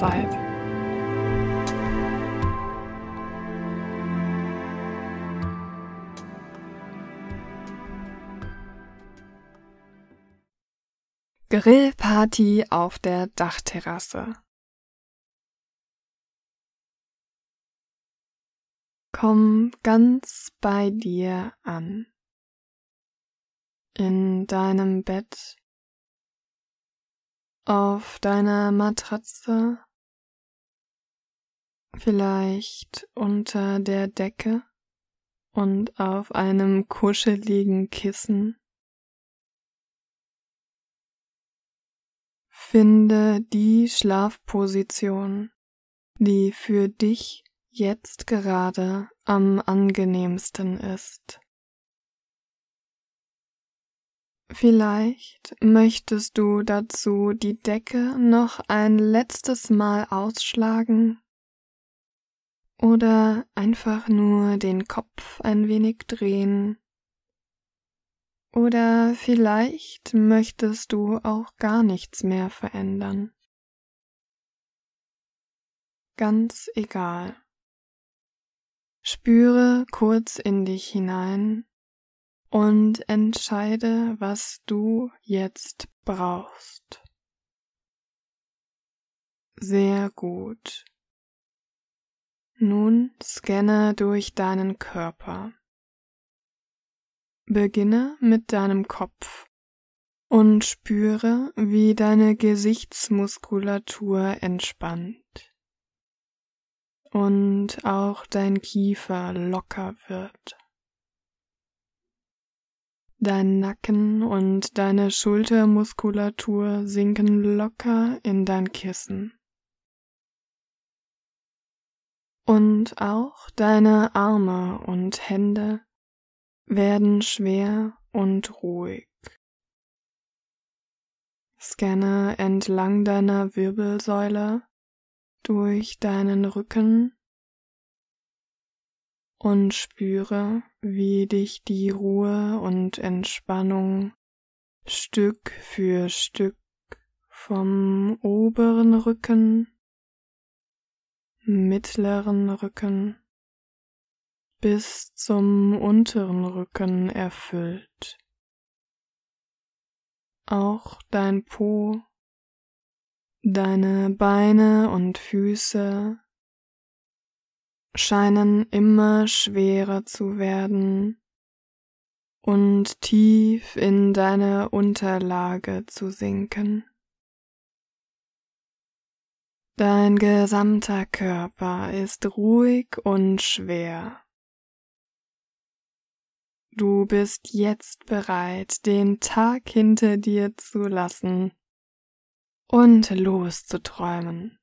Mahlzeit. Grillparty auf der Dachterrasse. Komm ganz bei dir an. In deinem Bett, auf deiner Matratze, vielleicht unter der Decke und auf einem kuscheligen Kissen. Finde die Schlafposition, die für dich jetzt gerade am angenehmsten ist. Vielleicht möchtest du dazu die Decke noch ein letztes Mal ausschlagen oder einfach nur den Kopf ein wenig drehen oder vielleicht möchtest du auch gar nichts mehr verändern. Ganz egal. Spüre kurz in dich hinein und entscheide, was du jetzt brauchst. Sehr gut. Nun scanne durch deinen Körper. Beginne mit deinem Kopf und spüre, wie deine Gesichtsmuskulatur entspannt und auch dein Kiefer locker wird. Dein Nacken und deine Schultermuskulatur sinken locker in dein Kissen. Und auch deine Arme und Hände werden schwer und ruhig. Scanne entlang deiner Wirbelsäule durch deinen Rücken und spüre, wie dich die Ruhe und Entspannung Stück für Stück vom oberen Rücken, mittleren Rücken bis zum unteren Rücken erfüllt. Auch dein Po, deine Beine und Füße scheinen immer schwerer zu werden und tief in deine Unterlage zu sinken. Dein gesamter Körper ist ruhig und schwer. Du bist jetzt bereit, den Tag hinter dir zu lassen und loszuträumen.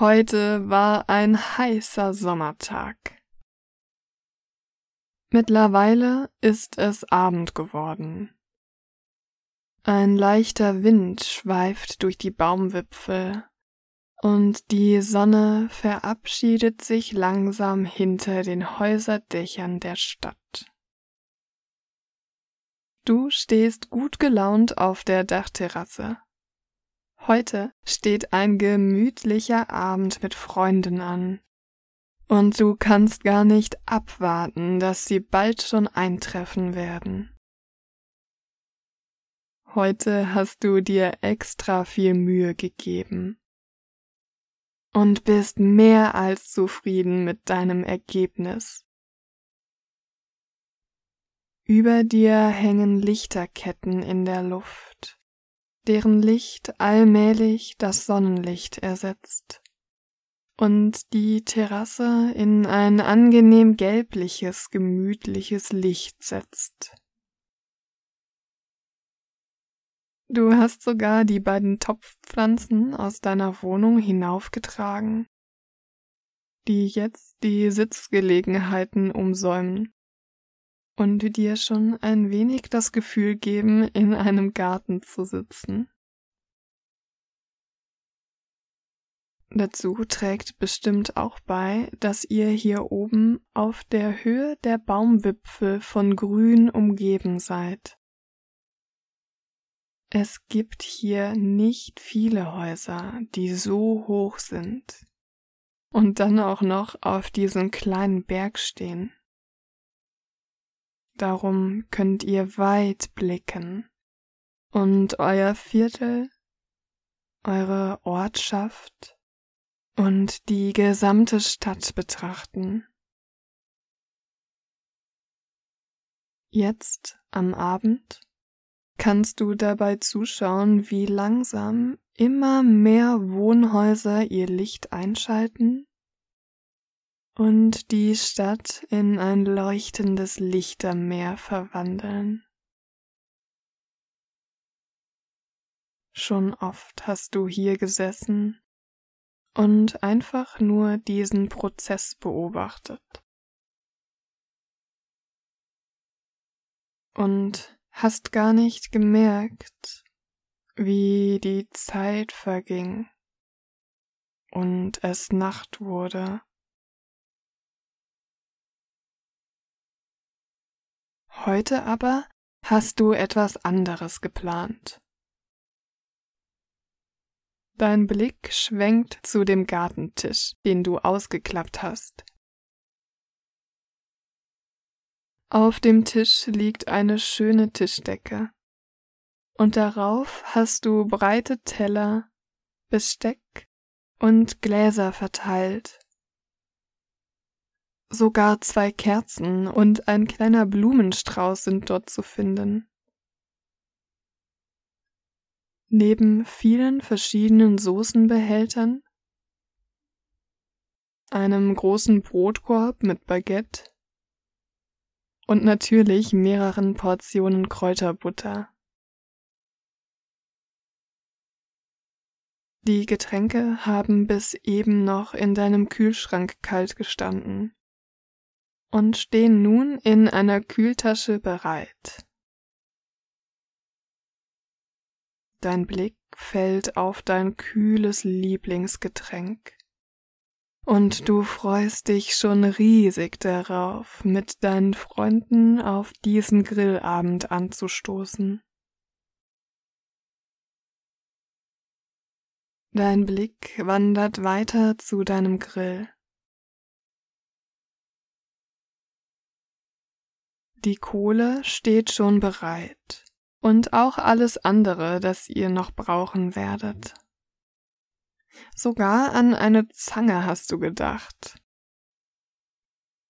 Heute war ein heißer Sommertag. Mittlerweile ist es Abend geworden. Ein leichter Wind schweift durch die Baumwipfel und die Sonne verabschiedet sich langsam hinter den Häuserdächern der Stadt. Du stehst gut gelaunt auf der Dachterrasse. Heute steht ein gemütlicher Abend mit Freunden an. Und du kannst gar nicht abwarten, dass sie bald schon eintreffen werden. Heute hast du dir extra viel Mühe gegeben und bist mehr als zufrieden mit deinem Ergebnis. Über dir hängen Lichterketten in der Luft, deren Licht allmählich das Sonnenlicht ersetzt und die Terrasse in ein angenehm gelbliches, gemütliches Licht setzt. Du hast sogar die beiden Topfpflanzen aus deiner Wohnung hinaufgetragen, die jetzt die Sitzgelegenheiten umsäumen und dir schon ein wenig das Gefühl geben, in einem Garten zu sitzen. Dazu trägt bestimmt auch bei, dass ihr hier oben auf der Höhe der Baumwipfel von Grün umgeben seid. Es gibt hier nicht viele Häuser, die so hoch sind und dann auch noch auf diesem kleinen Berg stehen. Darum könnt ihr weit blicken und euer Viertel, eure Ortschaft und die gesamte Stadt betrachten. Jetzt am Abend kannst du dabei zuschauen, wie langsam immer mehr Wohnhäuser ihr Licht einschalten und die Stadt in ein leuchtendes Lichtermeer verwandeln. Schon oft hast du hier gesessen und einfach nur diesen Prozess beobachtet. Und hast gar nicht gemerkt, wie die Zeit verging und es Nacht wurde. Heute aber hast du etwas anderes geplant. Dein Blick schwenkt zu dem Gartentisch, den du ausgeklappt hast. Auf dem Tisch liegt eine schöne Tischdecke, und darauf hast du breite Teller, Besteck und Gläser verteilt. Sogar zwei Kerzen und ein kleiner Blumenstrauß sind dort zu finden. Neben vielen verschiedenen Soßenbehältern, einem großen Brotkorb mit Baguette und natürlich mehreren Portionen Kräuterbutter. Die Getränke haben bis eben noch in deinem Kühlschrank kalt gestanden und stehen nun in einer Kühltasche bereit. Dein Blick fällt auf dein kühles Lieblingsgetränk. Und du freust dich schon riesig darauf, mit deinen Freunden auf diesen Grillabend anzustoßen. Dein Blick wandert weiter zu deinem Grill. Die Kohle steht schon bereit und auch alles andere, das ihr noch brauchen werdet. Sogar an eine Zange hast du gedacht.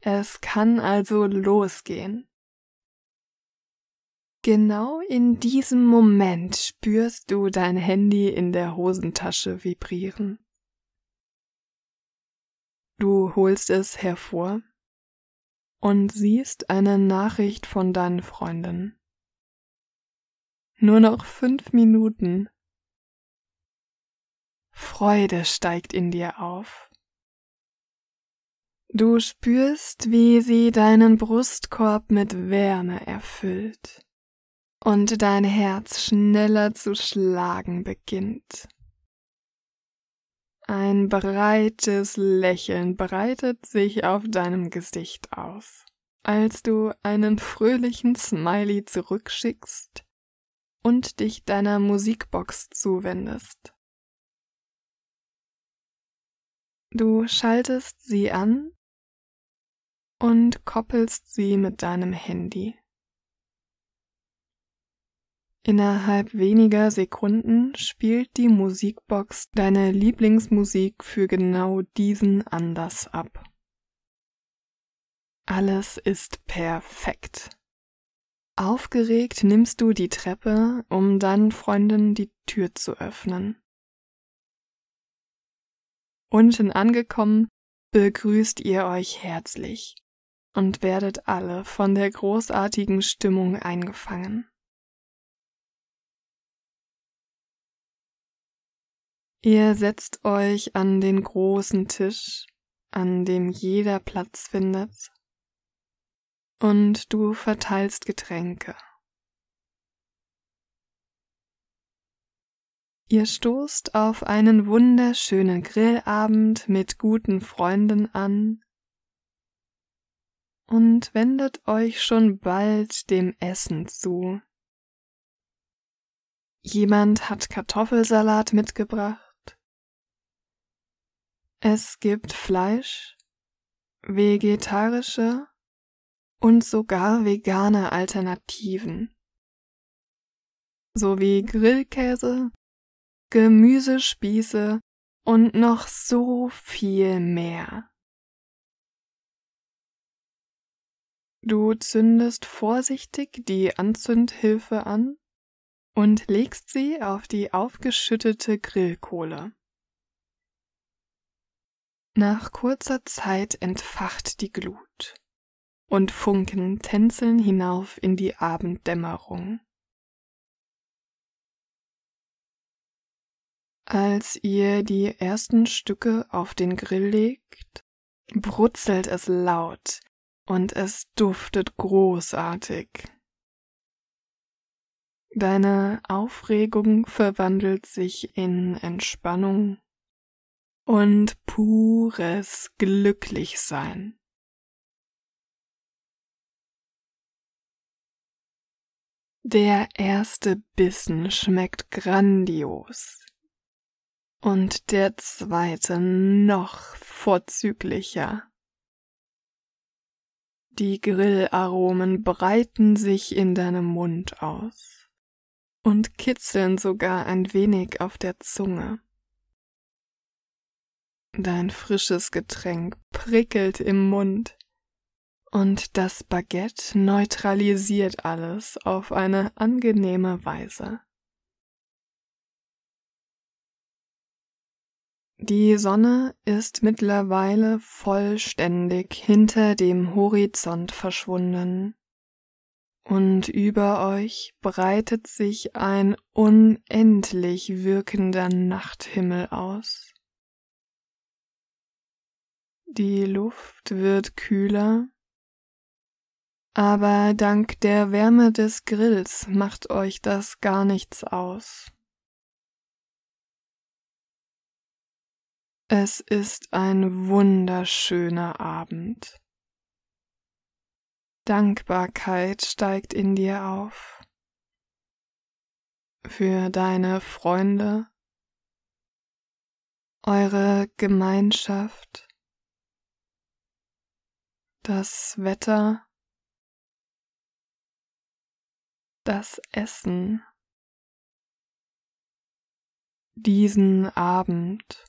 Es kann also losgehen. Genau in diesem Moment spürst du dein Handy in der Hosentasche vibrieren. Du holst es hervor und siehst eine Nachricht von deinen Freunden. Nur noch fünf Minuten. Freude steigt in dir auf. Du spürst, wie sie deinen Brustkorb mit Wärme erfüllt und dein Herz schneller zu schlagen beginnt. Ein breites Lächeln breitet sich auf deinem Gesicht aus, als du einen fröhlichen Smiley zurückschickst und dich deiner Musikbox zuwendest. Du schaltest sie an und koppelst sie mit deinem Handy. Innerhalb weniger Sekunden spielt die Musikbox deine Lieblingsmusik für genau diesen Anlass ab. Alles ist perfekt. Aufgeregt nimmst du die Treppe, um deinen Freunden die Tür zu öffnen. Unten angekommen, begrüßt ihr euch herzlich und werdet alle von der großartigen Stimmung eingefangen. Ihr setzt euch an den großen Tisch, an dem jeder Platz findet und du verteilst Getränke. Ihr stoßt auf einen wunderschönen Grillabend mit guten Freunden an und wendet euch schon bald dem Essen zu. Jemand hat Kartoffelsalat mitgebracht. Es gibt Fleisch, vegetarische und sogar vegane Alternativen sowie Grillkäse, Gemüsespieße und noch so viel mehr. Du zündest vorsichtig die Anzündhilfe an und legst sie auf die aufgeschüttete Grillkohle. Nach kurzer Zeit entfacht die Glut und Funken tänzeln hinauf in die Abenddämmerung. Als ihr die ersten Stücke auf den Grill legt, brutzelt es laut und es duftet großartig. Deine Aufregung verwandelt sich in Entspannung und pures Glücklichsein. Der erste Bissen schmeckt grandios und der zweite noch vorzüglicher. Die Grillaromen breiten sich in deinem Mund aus und kitzeln sogar ein wenig auf der Zunge. Dein frisches Getränk prickelt im Mund und das Baguette neutralisiert alles auf eine angenehme Weise. Die Sonne ist mittlerweile vollständig hinter dem Horizont verschwunden, und über euch breitet sich ein unendlich wirkender Nachthimmel aus. Die Luft wird kühler, aber dank der Wärme des Grills macht euch das gar nichts aus. Es ist ein wunderschöner Abend. Dankbarkeit steigt in dir auf. Für deine Freunde, eure Gemeinschaft, das Wetter, das Essen, diesen Abend.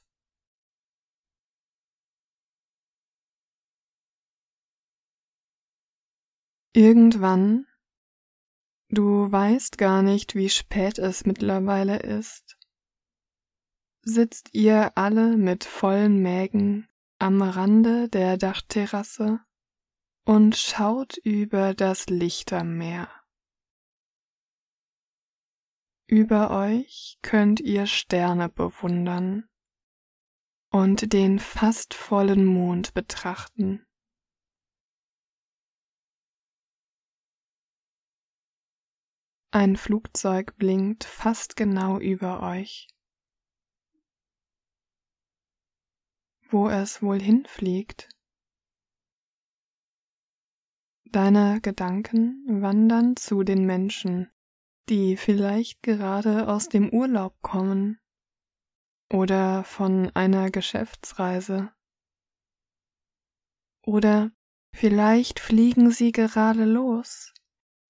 Irgendwann, du weißt gar nicht, wie spät es mittlerweile ist, sitzt ihr alle mit vollen Mägen am Rande der Dachterrasse und schaut über das Lichtermeer. Über euch könnt ihr Sterne bewundern und den fast vollen Mond betrachten. Ein Flugzeug blinkt fast genau über euch. Wo es wohl hinfliegt? Deine Gedanken wandern zu den Menschen, die vielleicht gerade aus dem Urlaub kommen oder von einer Geschäftsreise. Oder vielleicht fliegen sie gerade los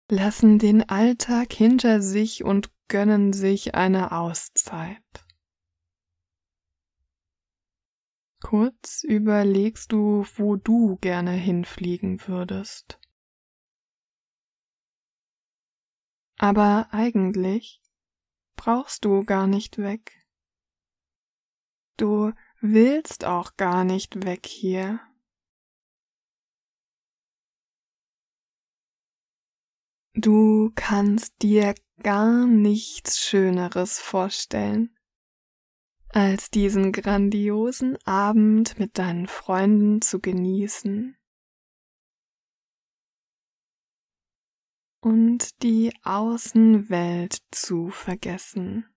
lassen den Alltag hinter sich und gönnen sich eine Auszeit. Kurz überlegst du, wo du gerne hinfliegen würdest. Aber eigentlich brauchst du gar nicht weg. Du willst auch gar nicht weg hier. Du kannst dir gar nichts Schöneres vorstellen, als diesen grandiosen Abend mit deinen Freunden zu genießen und die Außenwelt zu vergessen.